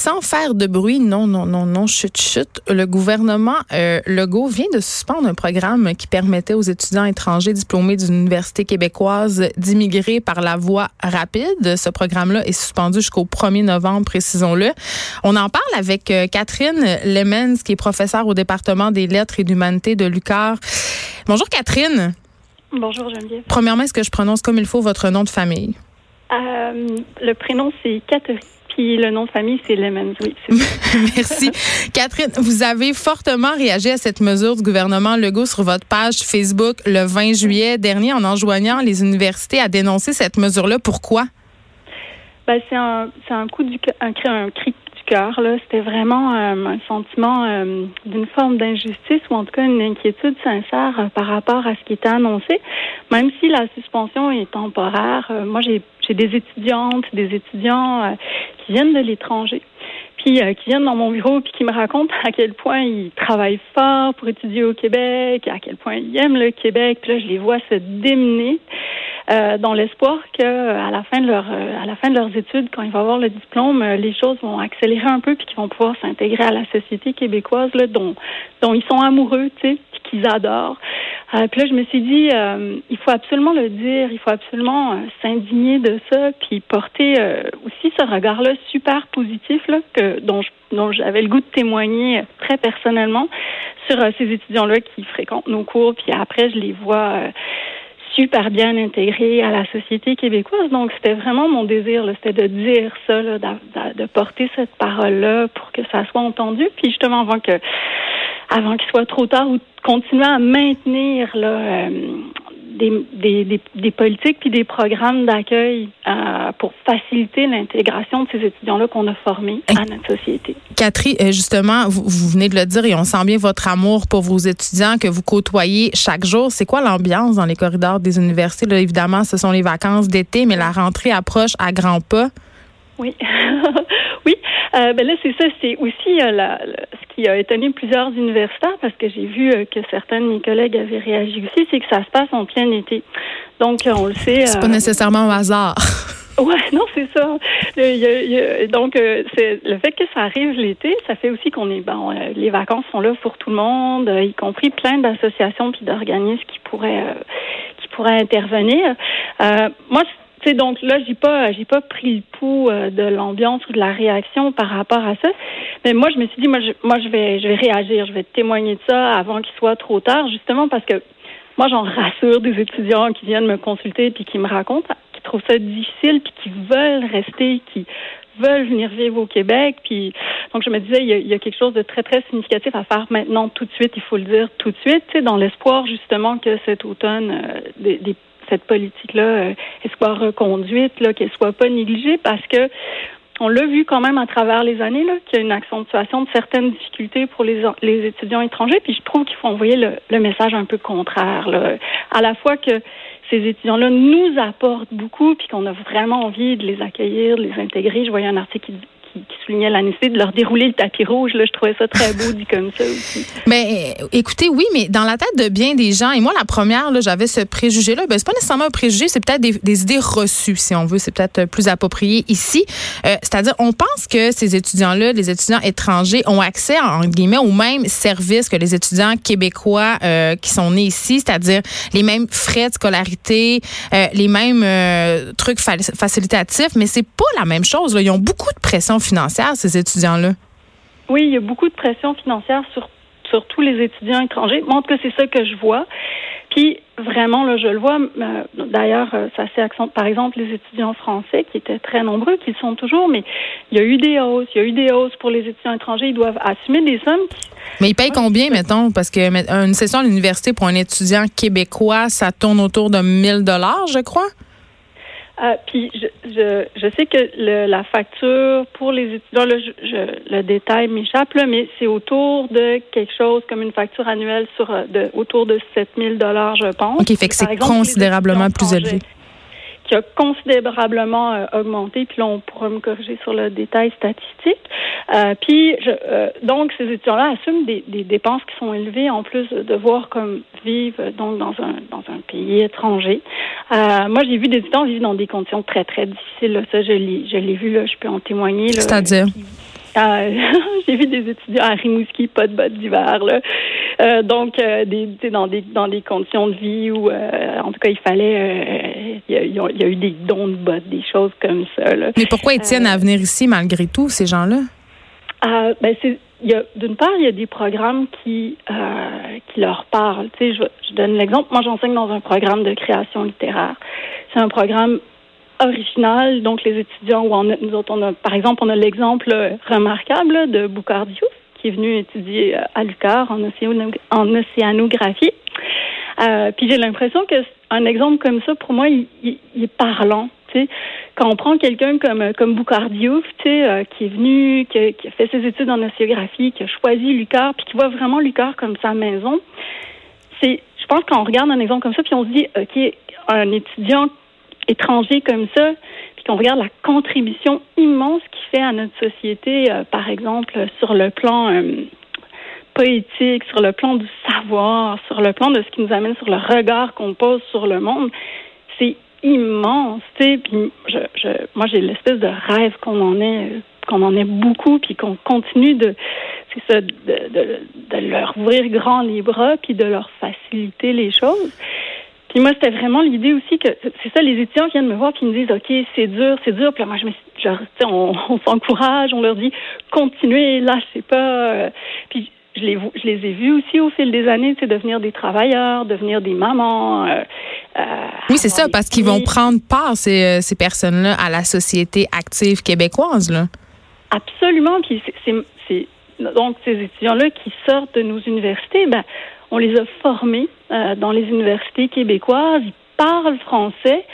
Sans faire de bruit, non, non, non, non, chut, chut, le gouvernement euh, Legault vient de suspendre un programme qui permettait aux étudiants étrangers diplômés d'une université québécoise d'immigrer par la voie rapide. Ce programme-là est suspendu jusqu'au 1er novembre, précisons-le. On en parle avec euh, Catherine Lemens, qui est professeure au département des lettres et d'humanité de l'UQAR. Bonjour Catherine. Bonjour Geneviève. Premièrement, est-ce que je prononce comme il faut votre nom de famille? Euh, le prénom, c'est Catherine. Puis le nom de famille, c'est Lemons, oui. Merci. Catherine, vous avez fortement réagi à cette mesure du gouvernement Legault sur votre page Facebook le 20 juillet dernier en enjoignant les universités à dénoncer cette mesure-là. Pourquoi? Ben, c'est un, un coup du un, un cri c'était vraiment euh, un sentiment euh, d'une forme d'injustice ou en tout cas une inquiétude sincère euh, par rapport à ce qui était annoncé. Même si la suspension est temporaire, moi j'ai j'ai des étudiantes, des étudiants qui viennent de l'étranger puis qui viennent dans mon bureau puis qui me racontent à quel point ils travaillent fort pour étudier au Québec, à quel point ils aiment le Québec. Puis là, je les vois se démener euh, dans l'espoir que à la fin de leur à la fin de leurs études, quand ils vont avoir le diplôme, les choses vont accélérer un peu puis qu'ils vont pouvoir s'intégrer à la société québécoise là, dont dont ils sont amoureux, tu sais, qu'ils adorent. Euh, puis là, je me suis dit, euh, il faut absolument le dire, il faut absolument euh, s'indigner de ça, puis porter aussi ce regard-là super positif là, que dont dont j'avais le goût de témoigner très personnellement sur ces étudiants-là qui fréquentent nos cours, puis après, je les vois super bien intégrés à la société québécoise. Donc, c'était vraiment mon désir, c'était de dire ça, là, de, de, porter cette parole-là pour que ça soit entendu. Puis justement, avant que avant qu'il soit trop tard ou continuer à maintenir là, euh, des, des, des, politiques puis des programmes d'accueil euh, pour faciliter l'intégration de ces étudiants-là qu'on a formés à notre société. Catherine, euh, justement, vous, vous, venez de le dire et on sent bien votre amour pour vos étudiants que vous côtoyez chaque jour. C'est quoi l'ambiance dans les corridors des universités? Là, évidemment, ce sont les vacances d'été, mais la rentrée approche à grands pas. Oui. oui. Euh, ben là, c'est ça. C'est aussi euh, la, qui a étonné plusieurs universitaires parce que j'ai vu euh, que certains de mes collègues avaient réagi aussi, c'est que ça se passe en plein été. Donc, on le sait. C'est pas nécessairement au hasard. Ouais, non, c'est ça. donc, c'est le fait que ça arrive l'été, ça fait aussi qu'on est bon. les vacances sont là pour tout le monde, y compris plein d'associations puis d'organismes qui pourraient qui pourraient intervenir. moi, donc là, j'ai pas, j'ai pas pris le pouls euh, de l'ambiance ou de la réaction par rapport à ça. Mais moi, je me suis dit, moi, je, moi, je vais, je vais réagir, je vais témoigner de ça avant qu'il soit trop tard, justement parce que moi, j'en rassure des étudiants qui viennent me consulter puis qui me racontent, qui trouvent ça difficile puis qui veulent rester, qui veulent venir vivre au Québec. Puis donc je me disais, il y, a, quelque chose de très très significatif à faire maintenant, tout de suite. Il faut le dire tout de suite, tu sais, dans l'espoir justement que cet automne, euh, des cette politique-là euh, soit reconduite, qu'elle soit pas négligée, parce que on l'a vu quand même à travers les années qu'il y a une accentuation de certaines difficultés pour les, les étudiants étrangers. Puis je trouve qu'il faut envoyer le, message un peu contraire, à la fois que ces étudiants-là nous apportent beaucoup, puis qu'on a vraiment envie de les accueillir, de les intégrer. Je voyais un article qui, soulignait la nécessité de leur dérouler le tapis rouge. Là, je trouvais ça très beau dit comme ça aussi. Ben, écoutez, oui, mais dans la tête de bien des gens, et moi la première, j'avais ce préjugé-là. Ben, c'est pas nécessairement un préjugé, c'est peut-être des, idées reçues, si on veut. C'est peut-être plus approprié ici. Euh, c'est-à-dire, on pense que ces étudiants-là, les étudiants étrangers, ont accès, en guillemets, aux mêmes services que les étudiants québécois euh, qui sont nés ici, c'est-à-dire les mêmes frais de scolarité, euh, les mêmes trucs facilitatifs, mais c'est pas la même chose. Ils ont beaucoup de pression financière, ces étudiants-là? Oui, il y a beaucoup de pression financière sur, sur tous les étudiants étrangers. Tout cas, c'est ça que je vois. Puis vraiment, là, je le vois. Euh, d'ailleurs, euh, ça s'est accentué. Par exemple, les étudiants français, qui étaient très nombreux, qui sont toujours, mais il y a eu des hausses. Il y a eu des hausses pour les étudiants étrangers. Ils doivent assumer des sommes. mais ils payent combien, mettons? Parce que une session à l'université pour un étudiant québécois, ça tourne autour de 1000 dollars, je crois. Euh, puis je, je, je, sais que le, la facture pour les étudiants, là, je, le détail m'échappe, mais c'est autour de quelque chose comme une facture annuelle sur euh, de, autour de 7000 dollars, je pense. OK, fait que c'est considérablement plus élevé. Qui a considérablement euh, augmenté, puis là, on pourra me corriger sur le détail statistique. Euh, puis, je, euh, donc, ces étudiants-là assument des, des, dépenses qui sont élevées en plus de devoir comme vivre donc dans un dans un pays étranger. Euh, moi, j'ai vu des étudiants vivre dans des conditions très très difficiles. Là. Ça, je l'ai je l'ai vu là, je peux en témoigner. C'est-à-dire? Euh, j'ai vu des étudiants à Rimouski, pas de bottes d'hiver, là. Euh, donc, euh, des, dans des dans des conditions de vie où, euh, en tout cas, il fallait, il y, a, y, a eu des dons de bottes, des choses comme ça. Là. Mais pourquoi ils tiennent à venir ici malgré tout, ces gens-là? Ben c'est d'une part, il y a des programmes qui qui leur parlent. Tu sais, je, je donne l'exemple. Moi, j'enseigne dans un programme de création littéraire. C'est un programme original. Donc, les étudiants, où nous autres, on a, par exemple, on a l'exemple remarquable de Boucard qui est venu étudier euh, à l'UQAR en, en océanographie. Euh, puis j'ai l'impression que un exemple comme ça, pour moi, il, est parlant. Quand on prend quelqu'un comme comme Boucardiouf, euh, qui est venu, qui a, fait ses études en océanographie, qui a choisi l'UQAR, puis qui voit vraiment l'UQAR comme sa maison, c'est, je pense qu'on regarde un exemple comme ça, puis on se dit, ok, un étudiant étranger comme ça, puis qu'on regarde la contribution immense qu'il fait à notre société, euh, par exemple, sur le plan euh, poétique, sur le plan du savoir, sur le plan de ce qui nous amène sur le regard qu'on pose sur le monde, c'est immense, tu sais. Puis je, je, moi, j'ai l'espèce de rêve qu'on en ait, qu'on en ait beaucoup, puis qu'on continue de, c'est ça, de, leur ouvrir grand les bras, puis de leur faciliter les choses. Puis moi, c'était vraiment l'idée aussi que c'est ça, les étudiants viennent me voir qui me disent OK, c'est dur, c'est dur. Puis moi, je me genre, on, on s'encourage, on leur dit continuez, lâchez pas. Puis je les, je les ai vus aussi au fil des années, c'est devenir des travailleurs, devenir des mamans. Euh, euh oui, c'est ça, parce qu'ils vont prendre part, ces, euh, ces personnes-là, à la société active québécoise. Là. Absolument. Puis c'est donc ces étudiants-là qui sortent de nos universités, ben on les a formés euh, dans les universités québécoises. Ils parlent français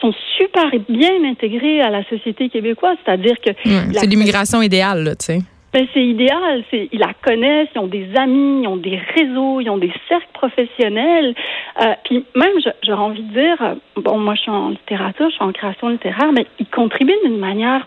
sont super bien intégrés à la société québécoise, c'est-à-dire que c'est l'immigration idéale, là, tu sais. Ben, c'est idéal. C'est, ils la connaissent, ils ont des amis, ils ont des réseaux, ils ont des cercles professionnels. Euh, puis même, j'aurais envie de dire, euh, bon, moi je suis en littérature, je suis en création littéraire, mais ils contribuent d'une manière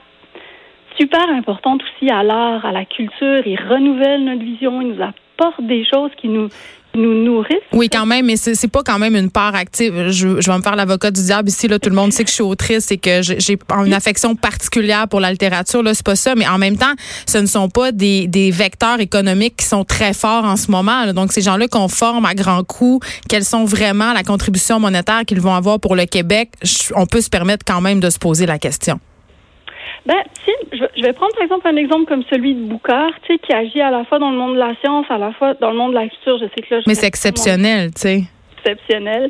super importante aussi à l'art, à la culture. Ils renouvellent notre vision, ils nous apportent des choses qui nous nous nourrissent. Oui, quand même, mais c'est pas quand même une part active. Je, je vais me faire l'avocat du diable ici. Là, tout le monde sait que je suis autrice et que j'ai une affection particulière pour la littérature. Là, c'est pas ça, mais en même temps, ce ne sont pas des, des vecteurs économiques qui sont très forts en ce moment. Donc, ces gens-là qu'on forme à grands coups, quelles sont vraiment la contribution monétaire qu'ils vont avoir pour le Québec, on peut se permettre quand même de se poser la question. Ben, je vais prendre par exemple un exemple comme celui de Boucard, tu sais, qui agit à la fois dans le monde de la science, à la fois dans le monde de la culture. Je sais que là, mais c'est exceptionnel, tu sais. Exceptionnel,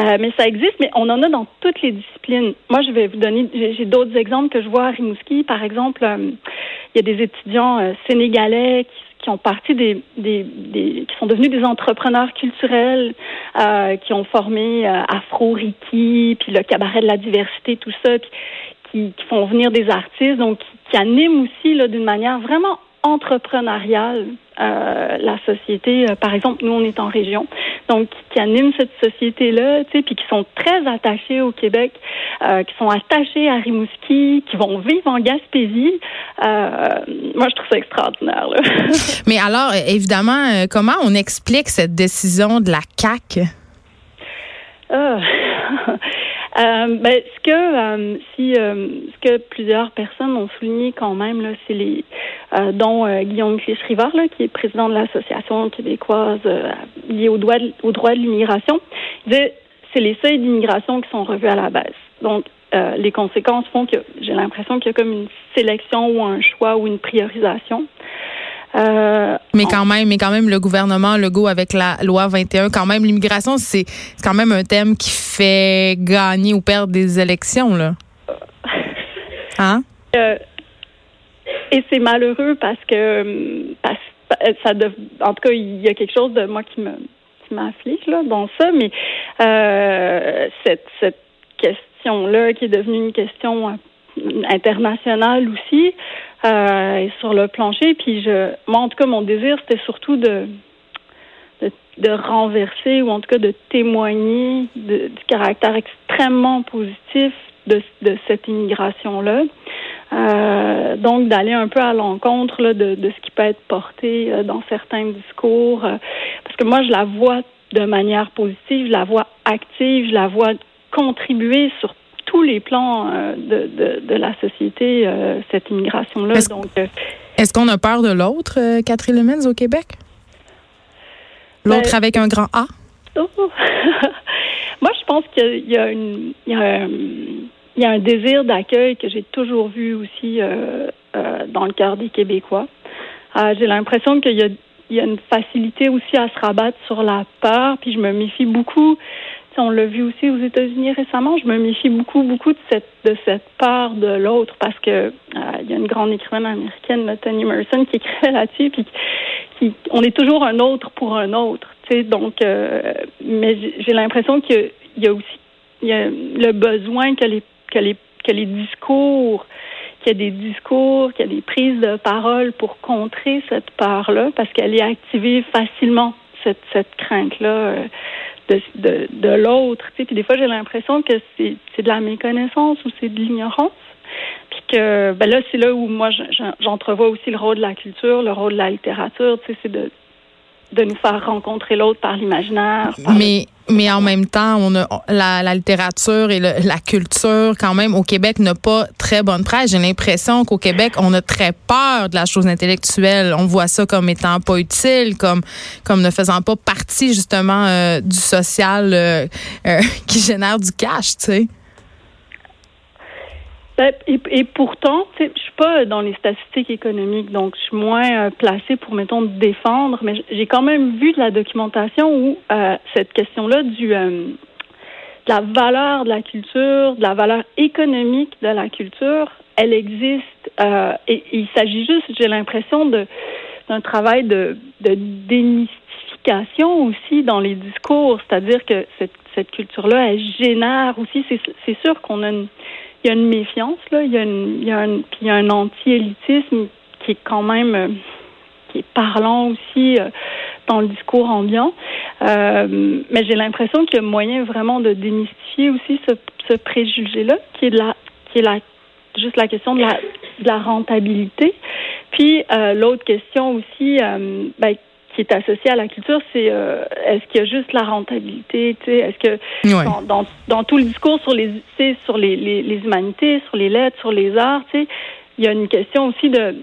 euh, mais ça existe, mais on en a dans toutes les disciplines. Moi, je vais vous donner, j'ai d'autres exemples que je vois à Rimouski. Par exemple, euh, il y a des étudiants euh, sénégalais qui, qui ont parti des, des, des, qui sont devenus des entrepreneurs culturels, euh, qui ont formé Afro Riki, puis le cabaret de la diversité, tout ça. Puis qui, font venir des artistes, donc qui, animent aussi d'une manière vraiment entrepreneuriale euh, la société. Euh, par exemple, nous, on est en région, donc qui animent cette société-là, tu sais, puis qui sont très attachés au Québec, euh, qui sont attachés à Rimouski, qui vont vivre en Gaspésie. moi, je trouve ça extraordinaire. Là. Mais alors, évidemment, comment on explique cette décision de la CAC? Euh, ben, ce que euh, si euh, ce que plusieurs personnes ont souligné quand même là, c'est les dont Guillaume Clich-Rivard, qui est président de l'association québécoise liée au droit de, au droit de l'immigration, c'est les seuils d'immigration qui sont revus à la baisse. Donc les conséquences font que j'ai l'impression qu'il y a comme une sélection ou un choix ou une priorisation. Euh, mais quand même, mais quand même, le gouvernement Legault avec la loi 21, quand même, l'immigration, c'est quand même un thème qui fait gagner ou perdre des élections, là. Hein? Euh, et c'est malheureux parce que parce, ça en tout cas, il y a quelque chose de moi qui me qui m'afflige là dans ça, mais euh, cette cette question là qui est devenue une question internationale aussi euh, sur le plancher. Puis je, moi, en tout cas, mon désir, c'était surtout de, de, renverser ou en tout cas de témoigner du caractère extrêmement positif de, cette immigration-là. Euh, donc d'aller un peu à l'encontre de, ce qui peut être porté euh, dans certains discours, parce que moi je la vois de manière positive, je la vois active, je la vois contribuer sur tous les plans de, de, de, la société, cette immigration-là. Est-ce, Donc, est-ce qu'on a peur de l'autre, Catherine Lemens, au Québec? L'autre ben, avec un grand A? Oh. Moi, je pense qu'il y a, une, il y a, il y a un désir d'accueil que j'ai toujours vu aussi euh, euh, dans le cœur des Québécois. Euh, j'ai l'impression qu'il y a, il y a une facilité aussi à se rabattre sur la peur, puis je me méfie beaucoup. On l'a vu aussi aux États-Unis récemment. Je me méfie beaucoup, beaucoup de cette de peur de l'autre parce que euh, il y a une grande écrivaine américaine, Toni Morrison, qui écrivait là-dessus, puis qui, on est toujours un autre pour un autre. Euh, mais j'ai l'impression qu'il y a aussi le besoin que les les, que les discours, qu'il y a des discours, qu'il y a des prises de parole pour contrer cette peur-là, parce qu'elle est activée facilement, cette, cette crainte-là euh, de, de, de l'autre. Puis des fois, j'ai l'impression que c'est, c'est de la méconnaissance ou c'est de l'ignorance. Puis que ben là, c'est là où moi j'entrevois aussi le rôle de la culture, le rôle de la littérature, tu sais, c'est de de nous faire rencontrer l'autre par l'imaginaire. Mais mais en même temps, on a la, la littérature et la culture quand même au Québec n'a pas très bonne presse. J'ai l'impression qu'au Québec, on a très peur de la chose intellectuelle. On voit ça comme étant pas utile, comme comme ne faisant pas partie justement euh, du social euh, euh, qui génère du cash, tu sais. Ben, et, pourtant, je suis pas dans les statistiques économiques, donc je suis moins euh, placée pour, mettons, défendre, mais j'ai quand même vu de la documentation où euh, cette question-là du euh, de la valeur de la culture, de la valeur économique de la culture, elle existe. et, il s'agit juste, j'ai l'impression, d'un travail de, de démystification aussi dans les discours, c'est-à-dire que cette, cette culture-là, elle génère aussi. C'est sûr qu'on a une il y a une méfiance, là. Il y a, une, un, puis il y a un anti-élitisme qui est quand même euh, qui est parlant aussi euh, dans le discours ambiant. Euh, mais j'ai l'impression qu'il y a moyen vraiment de démystifier aussi ce, ce préjugé-là, qui est de la qui est la juste la question de la de la rentabilité. Puis l'autre question aussi, ben, qui est associé à la culture, c'est euh, est-ce qu'il y a juste la rentabilité, tu sais, est-ce que dans, dans, tout le discours sur les sur les, les, humanités, sur les lettres, sur les arts, tu sais, il y a une question aussi de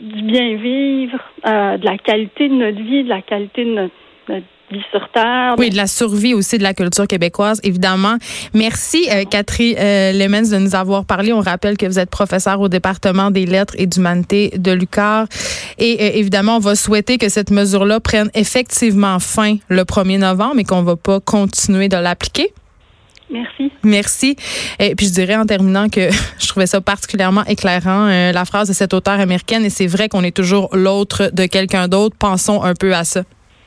du bien vivre, euh, de la qualité de notre vie, de la qualité de notre, notre sur terre. Oui, de la survie aussi de la culture québécoise, évidemment. Merci, euh, Catherine euh, Lemens, de nous avoir parlé. On rappelle que vous êtes professeur au département des lettres et d'humanité de l'UQAR. Et euh, évidemment, on va souhaiter que cette mesure-là prenne effectivement fin le 1er novembre et qu'on ne va pas continuer de l'appliquer. Merci. Merci. Et puis je dirais en terminant que je trouvais ça particulièrement éclairant, la phrase de cette auteure américaine, et c'est vrai qu'on est toujours l'autre de quelqu'un d'autre. Pensons un peu à ça.